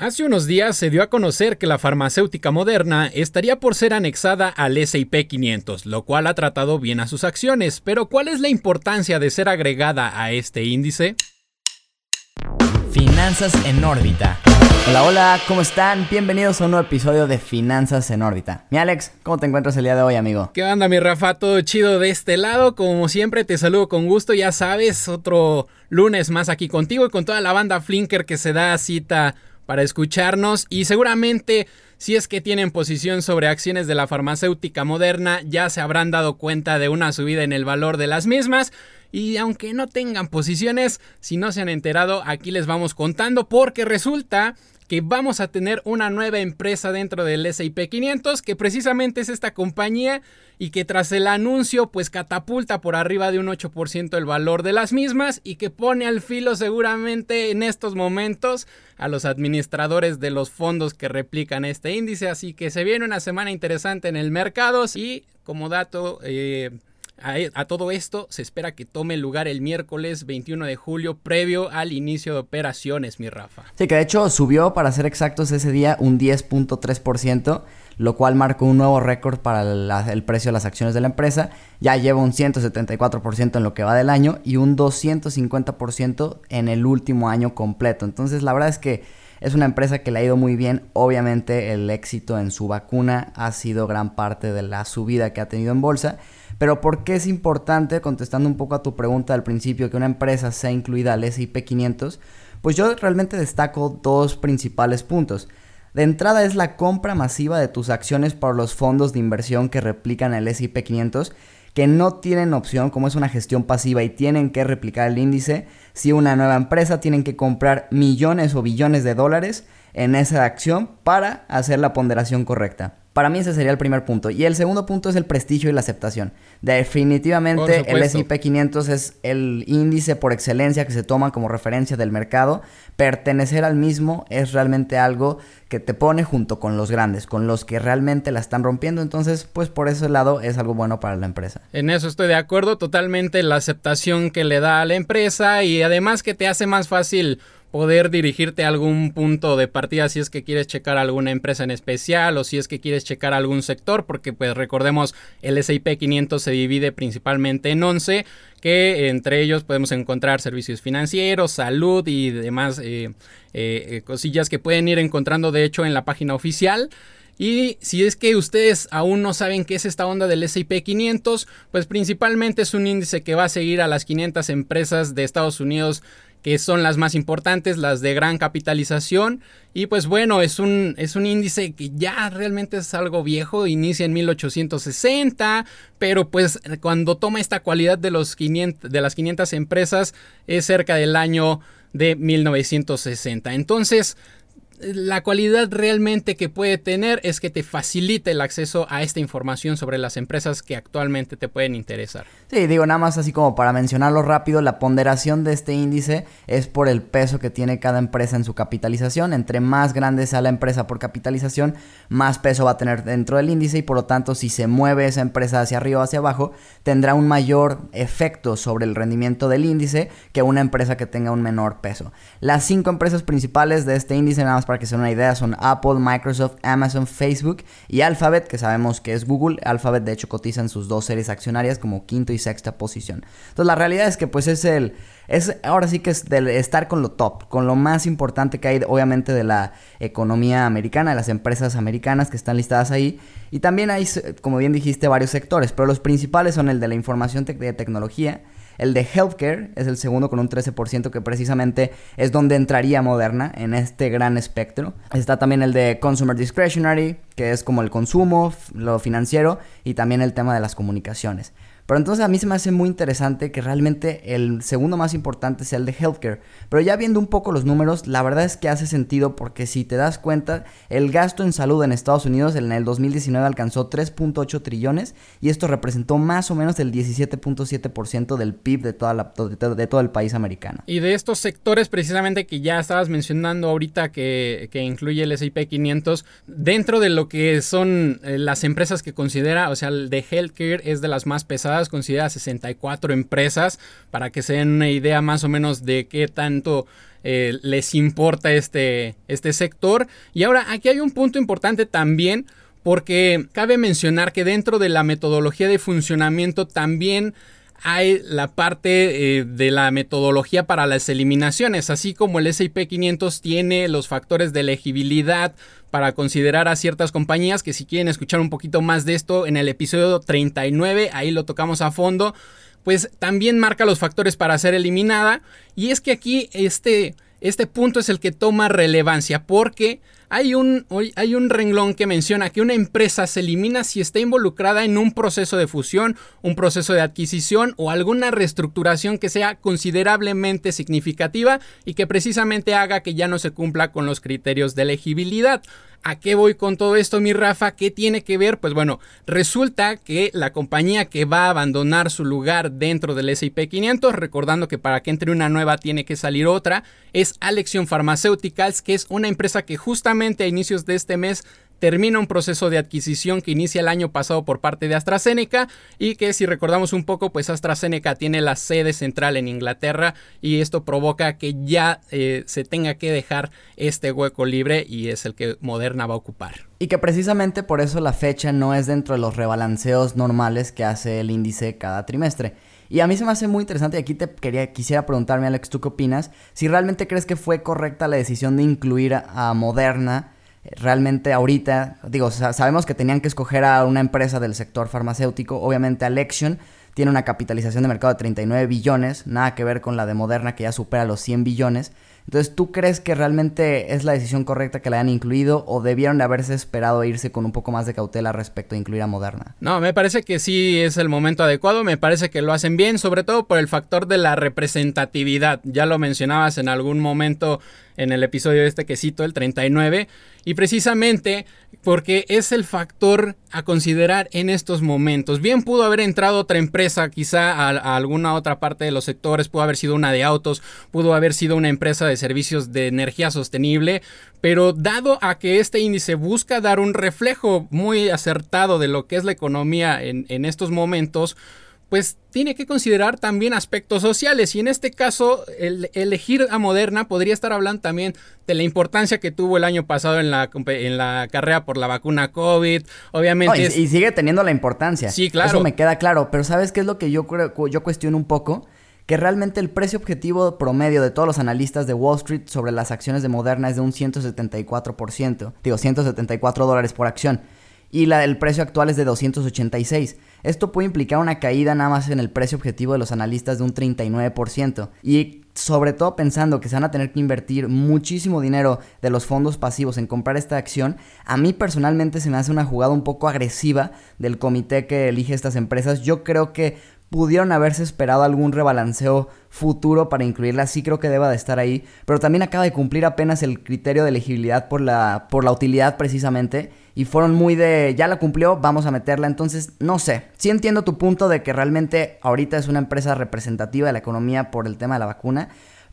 Hace unos días se dio a conocer que la farmacéutica moderna estaría por ser anexada al SIP 500, lo cual ha tratado bien a sus acciones, pero ¿cuál es la importancia de ser agregada a este índice? Finanzas en órbita. Hola, hola, ¿cómo están? Bienvenidos a un nuevo episodio de Finanzas en órbita. Mi Alex, ¿cómo te encuentras el día de hoy, amigo? ¿Qué onda, mi Rafa? Todo chido de este lado. Como siempre, te saludo con gusto. Ya sabes, otro lunes más aquí contigo y con toda la banda Flinker que se da cita para escucharnos. Y seguramente si es que tienen posición sobre acciones de la farmacéutica moderna ya se habrán dado cuenta de una subida en el valor de las mismas. Y aunque no tengan posiciones, si no se han enterado aquí les vamos contando porque resulta que vamos a tener una nueva empresa dentro del S&P 500 que precisamente es esta compañía y que tras el anuncio pues catapulta por arriba de un 8% el valor de las mismas y que pone al filo seguramente en estos momentos a los administradores de los fondos que replican este índice. Así que se viene una semana interesante en el mercado y como dato eh, a, todo esto se espera que tome lugar el miércoles 21 de julio previo al inicio de operaciones, mi Rafa. Sí, que de hecho subió, para ser exactos, ese día un 10.3%, lo cual marcó un nuevo récord para el precio de las acciones de la empresa. Ya lleva un 174% en lo que va del año y un 250% en el último año completo. Entonces la verdad es que es una empresa que le ha ido muy bien. Obviamente el éxito en su vacuna ha sido gran parte de la subida que ha tenido en bolsa. Pero ¿por qué es importante, contestando un poco a tu pregunta al principio, que una empresa sea incluida al S&P 500? Pues yo realmente destaco dos principales puntos. De entrada es la compra masiva de tus acciones por los fondos de inversión que replican el S&P 500 que no tienen opción, como es una gestión pasiva y tienen que replicar el índice, si una nueva empresa tienen que comprar millones o billones de dólares en esa acción para hacer la ponderación correcta. Para mí ese sería el primer punto. Y el segundo punto es el prestigio y la aceptación. Definitivamente el S&P 500 es el índice por excelencia que se toma como referencia del mercado. Pertenecer al mismo es realmente algo que te pone junto con los grandes, con los que realmente la están rompiendo. Entonces, pues por ese lado es algo bueno para la empresa. En eso estoy de acuerdo totalmente. La aceptación que le da a la empresa y además que te hace más fácil poder dirigirte a algún punto de partida si es que quieres checar alguna empresa en especial o si es que quieres checar algún sector, porque pues recordemos el S&P 500 se divide principalmente en 11, que entre ellos podemos encontrar servicios financieros, salud y demás eh, eh, cosillas que pueden ir encontrando de hecho en la página oficial. Y si es que ustedes aún no saben qué es esta onda del S&P 500, pues principalmente es un índice que va a seguir a las 500 empresas de Estados Unidos que son las más importantes, las de gran capitalización. Y pues bueno, es un, es un índice que ya realmente es algo viejo, inicia en 1860, pero pues cuando toma esta cualidad de, los 500, de las 500 empresas es cerca del año de 1960. Entonces, la cualidad realmente que puede tener es que te facilite el acceso a esta información sobre las empresas que actualmente te pueden interesar. Sí, digo nada más así como para mencionarlo rápido, la ponderación de este índice es por el peso que tiene cada empresa en su capitalización. Entre más grande sea la empresa por capitalización, más peso va a tener dentro del índice y por lo tanto si se mueve esa empresa hacia arriba o hacia abajo, tendrá un mayor efecto sobre el rendimiento del índice que una empresa que tenga un menor peso. Las cinco empresas principales de este índice, nada más para que se den una idea, son Apple, Microsoft, Amazon, Facebook y Alphabet, que sabemos que es Google. Alphabet de hecho cotiza en sus dos series accionarias como quinto y sexta posición. Entonces la realidad es que pues es el... Es, ahora sí que es de estar con lo top, con lo más importante que hay obviamente de la economía americana, de las empresas americanas que están listadas ahí. Y también hay, como bien dijiste, varios sectores, pero los principales son el de la información de tecnología, el de healthcare es el segundo con un 13% que precisamente es donde entraría Moderna en este gran espectro. Está también el de consumer discretionary, que es como el consumo, lo financiero y también el tema de las comunicaciones. Pero entonces a mí se me hace muy interesante que realmente el segundo más importante sea el de healthcare. Pero ya viendo un poco los números, la verdad es que hace sentido porque si te das cuenta, el gasto en salud en Estados Unidos en el 2019 alcanzó 3.8 trillones y esto representó más o menos el 17.7% del PIB de, toda la, de, todo el país americano. Y de estos sectores precisamente que ya estabas mencionando ahorita que, que incluye el S&P 500, dentro de lo que son eh, las empresas que considera, o sea, el de healthcare es de las más pesadas considera 64 empresas para que se den una idea más o menos de qué tanto eh, les importa este, este sector. Y ahora aquí hay un punto importante también porque cabe mencionar que dentro de la metodología de funcionamiento también hay la parte eh, de la metodología para las eliminaciones, así como el SIP 500 tiene los factores de elegibilidad para considerar a ciertas compañías, que si quieren escuchar un poquito más de esto en el episodio 39, ahí lo tocamos a fondo, pues también marca los factores para ser eliminada, y es que aquí este, este punto es el que toma relevancia, porque hay un, hay un renglón que menciona que una empresa se elimina si está involucrada en un proceso de fusión, un proceso de adquisición o alguna reestructuración que sea considerablemente significativa y que precisamente haga que ya no se cumpla con los criterios de elegibilidad. ¿A qué voy con todo esto, mi Rafa? ¿Qué tiene que ver? Pues bueno, resulta que la compañía que va a abandonar su lugar dentro del SIP 500, recordando que para que entre una nueva tiene que salir otra, es Alexion Pharmaceuticals, que es una empresa que justamente a inicios de este mes termina un proceso de adquisición que inicia el año pasado por parte de AstraZeneca y que si recordamos un poco pues AstraZeneca tiene la sede central en Inglaterra y esto provoca que ya eh, se tenga que dejar este hueco libre y es el que Moderna va a ocupar. Y que precisamente por eso la fecha no es dentro de los rebalanceos normales que hace el índice cada trimestre. Y a mí se me hace muy interesante y aquí te quería, quisiera preguntarme, Alex, ¿tú qué opinas? Si realmente crees que fue correcta la decisión de incluir a Moderna realmente ahorita, digo, sabemos que tenían que escoger a una empresa del sector farmacéutico, obviamente Alexion tiene una capitalización de mercado de 39 billones, nada que ver con la de Moderna que ya supera los 100 billones. Entonces, ¿tú crees que realmente es la decisión correcta que la hayan incluido o debieron de haberse esperado irse con un poco más de cautela respecto a incluir a Moderna? No, me parece que sí es el momento adecuado, me parece que lo hacen bien, sobre todo por el factor de la representatividad. Ya lo mencionabas en algún momento en el episodio este que cito, el 39, y precisamente porque es el factor a considerar en estos momentos. Bien pudo haber entrado otra empresa, quizá a, alguna otra parte de los sectores, pudo haber sido una de autos, pudo haber sido una empresa de servicios de energía sostenible, pero dado a que este índice busca dar un reflejo muy acertado de lo que es la economía en, en estos momentos, pues tiene que considerar también aspectos sociales y en este caso el elegir a Moderna podría estar hablando también de la importancia que tuvo el año pasado en la, en la carrera por la vacuna COVID, obviamente. y, sigue teniendo la importancia. Sí, claro. Eso me queda claro, pero ¿sabes qué es lo que yo, yo cuestiono un poco? que realmente el precio objetivo promedio de todos los analistas de Wall Street sobre las acciones de Moderna es de un 174%, digo 174 dólares por acción, y la, el precio actual es de 286. Esto puede implicar una caída nada más en el precio objetivo de los analistas de un 39%. Y sobre todo pensando que se van a tener que invertir muchísimo dinero de los fondos pasivos en comprar esta acción, a mí personalmente se me hace una jugada un poco agresiva del comité que elige estas empresas. Yo creo que pudieron haberse esperado algún rebalanceo futuro para incluirla, sí creo que deba de estar ahí, pero también acaba de cumplir apenas el criterio de elegibilidad por la, por la utilidad precisamente, y fueron muy de, ya la cumplió, vamos a meterla, entonces, no sé, sí entiendo tu punto de que realmente ahorita es una empresa representativa de la economía por el tema de la vacuna,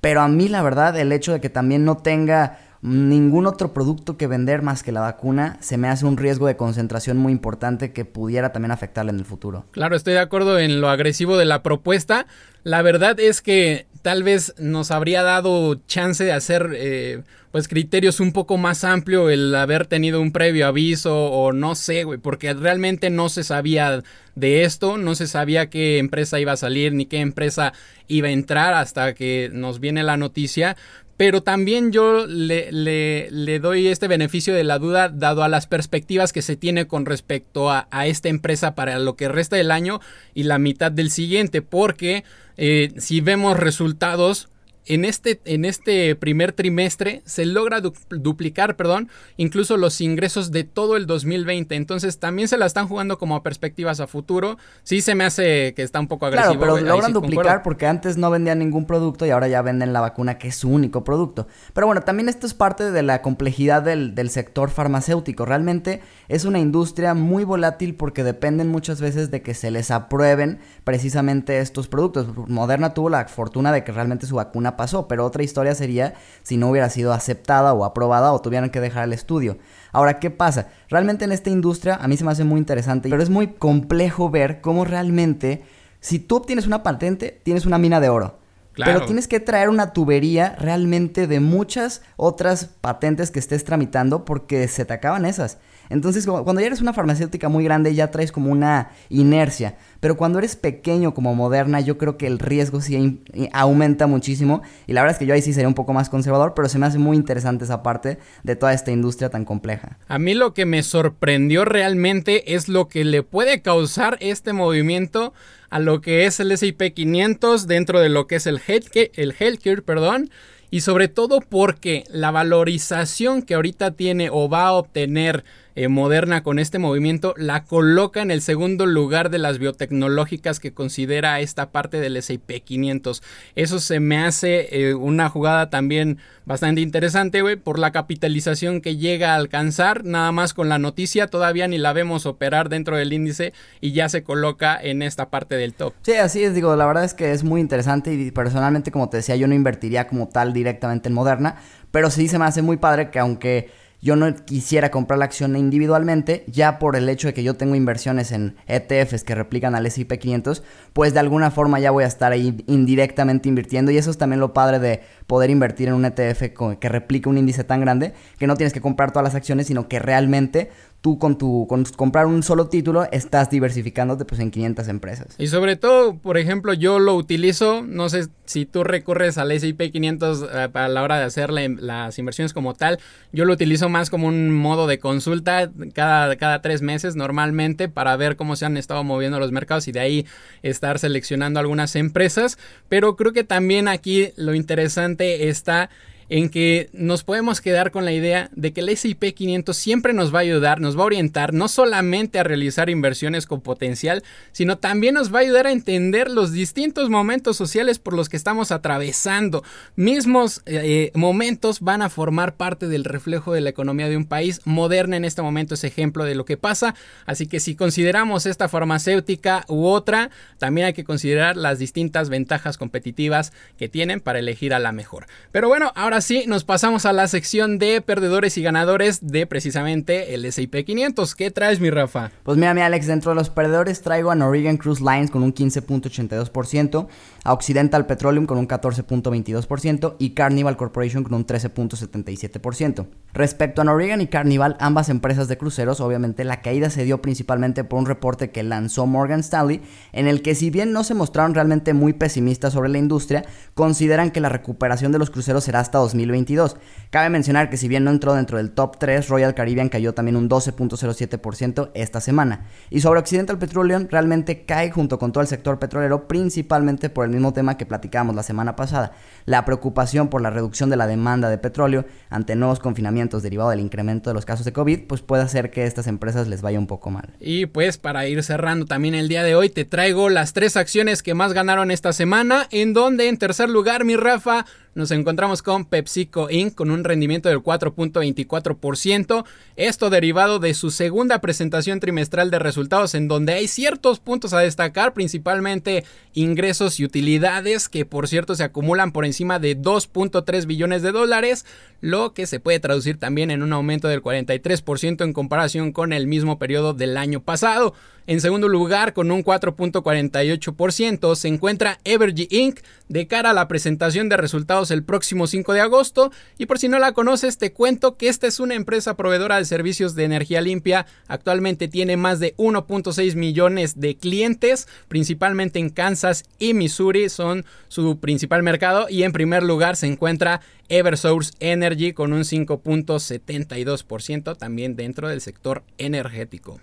pero a mí la verdad el hecho de que también no tenga ningún otro producto que vender más que la vacuna se me hace un riesgo de concentración muy importante que pudiera también afectarle en el futuro. Claro, estoy de acuerdo en lo agresivo de la propuesta. La verdad es que tal vez nos habría dado chance de hacer eh, pues criterios un poco más amplio el haber tenido un previo aviso o no sé, güey, porque realmente no se sabía de esto, no se sabía qué empresa iba a salir ni qué empresa iba a entrar hasta que nos viene la noticia, pero también yo le, le, doy este beneficio de la duda dado a las perspectivas que se tiene con respecto a, a esta empresa para lo que resta del año y la mitad del siguiente, porque eh, si vemos resultados en este, en este primer trimestre se logra duplicar, perdón, incluso los ingresos de todo el 2020. Entonces también se la están jugando como perspectivas a futuro. Sí se me hace que está un poco agresivo. Claro, pero logran duplicar porque antes no vendían ningún producto y ahora ya venden la vacuna que es su único producto. Pero bueno, también esto es parte de la complejidad del, del sector farmacéutico. Realmente es una industria muy volátil porque dependen muchas veces de que se les aprueben precisamente estos productos. Moderna tuvo la fortuna de que realmente su vacuna pasó, pero otra historia sería si no hubiera sido aceptada o aprobada o tuvieran que dejar el estudio. Ahora, ¿qué pasa? Realmente en esta industria a mí se me hace muy interesante, pero es muy complejo ver cómo realmente, si tú obtienes una patente, tienes una mina de oro. Pero tienes que traer una tubería realmente de muchas otras patentes que estés tramitando porque se te acaban esas. Entonces, cuando ya eres una farmacéutica muy grande, ya traes como una inercia. Pero cuando eres pequeño como Moderna, yo creo que el riesgo sí aumenta muchísimo. Y la verdad es que yo ahí sí sería un poco más conservador, pero se me hace muy interesante esa parte de toda esta industria tan compleja. A mí lo que me sorprendió realmente es lo que le puede causar este movimiento a lo que es el S&P 500 dentro de lo que es el healthcare, el healthcare perdón, y sobre todo porque la valorización que ahorita tiene o va a obtener eh, Moderna con este movimiento la coloca en el segundo lugar de las biotecnológicas que considera esta parte del S&P 500. Eso se me hace eh, una jugada también bastante interesante, güey, por la capitalización que llega a alcanzar, nada más con la noticia, todavía ni la vemos operar dentro del índice y ya se coloca en esta parte del top. Sí, así es, digo, la verdad es que es muy interesante y personalmente, como te decía, yo no invertiría como tal directamente en Moderna, pero sí se me hace muy padre que aunque yo no quisiera comprar la acción individualmente, ya por el hecho de que yo tengo inversiones en ETFs que replican al S&P 500, pues de alguna forma ya voy a estar ahí indirectamente invirtiendo. Y eso es también lo padre de poder invertir en un ETF que replique un índice tan grande que no tienes que comprar todas las acciones, sino que realmente tú con tu con comprar un solo título estás diversificándote pues en 500 empresas. Y sobre todo, por ejemplo, yo lo utilizo, no sé si tú recurres al S&P 500 eh, para la hora de hacer las inversiones como tal, yo lo utilizo más como un modo de consulta cada, cada tres meses normalmente para ver cómo se han estado moviendo los mercados y de ahí estar seleccionando algunas empresas, pero creo que también aquí lo interesante está en que nos podemos quedar con la idea de que el S&P 500 siempre nos va a ayudar, nos va a orientar no solamente a realizar inversiones con potencial, sino también nos va a ayudar a entender los distintos momentos sociales por los que estamos atravesando. Mismos eh, momentos van a formar parte del reflejo de la economía de un país. Moderna en este momento es ejemplo de lo que pasa, así que si consideramos esta farmacéutica u otra, también hay que considerar las distintas ventajas competitivas que tienen para elegir a la mejor. Pero bueno, ahora sí, nos pasamos a la sección de perdedores y ganadores de precisamente el S&P 500. ¿Qué traes, mi Rafa? Pues mira, mi Alex, dentro de los perdedores traigo a Norwegian Cruise Lines con un 15.82%, a Occidental Petroleum con un 14.22% y Carnival Corporation con un 13.77%. Respecto a Norwegian y Carnival, ambas empresas de cruceros, obviamente la caída se dio principalmente por un reporte que lanzó Morgan Stanley, en el que si bien no se mostraron realmente muy pesimistas sobre la industria, consideran que la recuperación de los cruceros será hasta 2022. Cabe mencionar que si bien no entró dentro del top 3, Royal Caribbean cayó también un 12.07% esta semana. Y sobre Occidental Petroleum, realmente cae junto con todo el sector petrolero, principalmente por el mismo tema que platicamos la semana pasada, la preocupación por la reducción de la demanda de petróleo ante nuevos confinamientos derivados del incremento de los casos de COVID, pues puede hacer que estas empresas les vaya un poco mal. Y pues para ir cerrando también el día de hoy, te traigo las tres acciones que más ganaron esta semana, en donde en tercer lugar, mi Rafa, nos encontramos con PepsiCo Inc. con un rendimiento del 4.24%, esto derivado de su segunda presentación trimestral de resultados en donde hay ciertos puntos a destacar, principalmente ingresos y utilidades que por cierto se acumulan por encima de 2.3 billones de dólares, lo que se puede traducir también en un aumento del 43% en comparación con el mismo periodo del año pasado. En segundo lugar, con un 4.48%, se encuentra Evergy Inc. de cara a la presentación de resultados el próximo 5 de agosto. Y por si no la conoces, te cuento que esta es una empresa proveedora de servicios de energía limpia. Actualmente tiene más de 1.6 millones de clientes, principalmente en Kansas y Missouri, son su principal mercado. Y en primer lugar se encuentra Eversource Energy con un 5.72% también dentro del sector energético.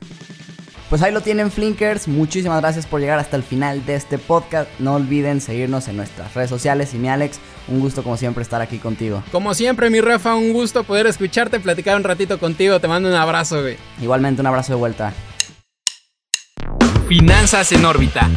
Pues ahí lo tienen Flinkers, muchísimas gracias por llegar hasta el final de este podcast. No olviden seguirnos en nuestras redes sociales y mi Alex, un gusto como siempre estar aquí contigo. Como siempre mi Rafa, un gusto poder escucharte, platicar un ratito contigo, te mando un abrazo, güey. Igualmente un abrazo de vuelta. Finanzas en órbita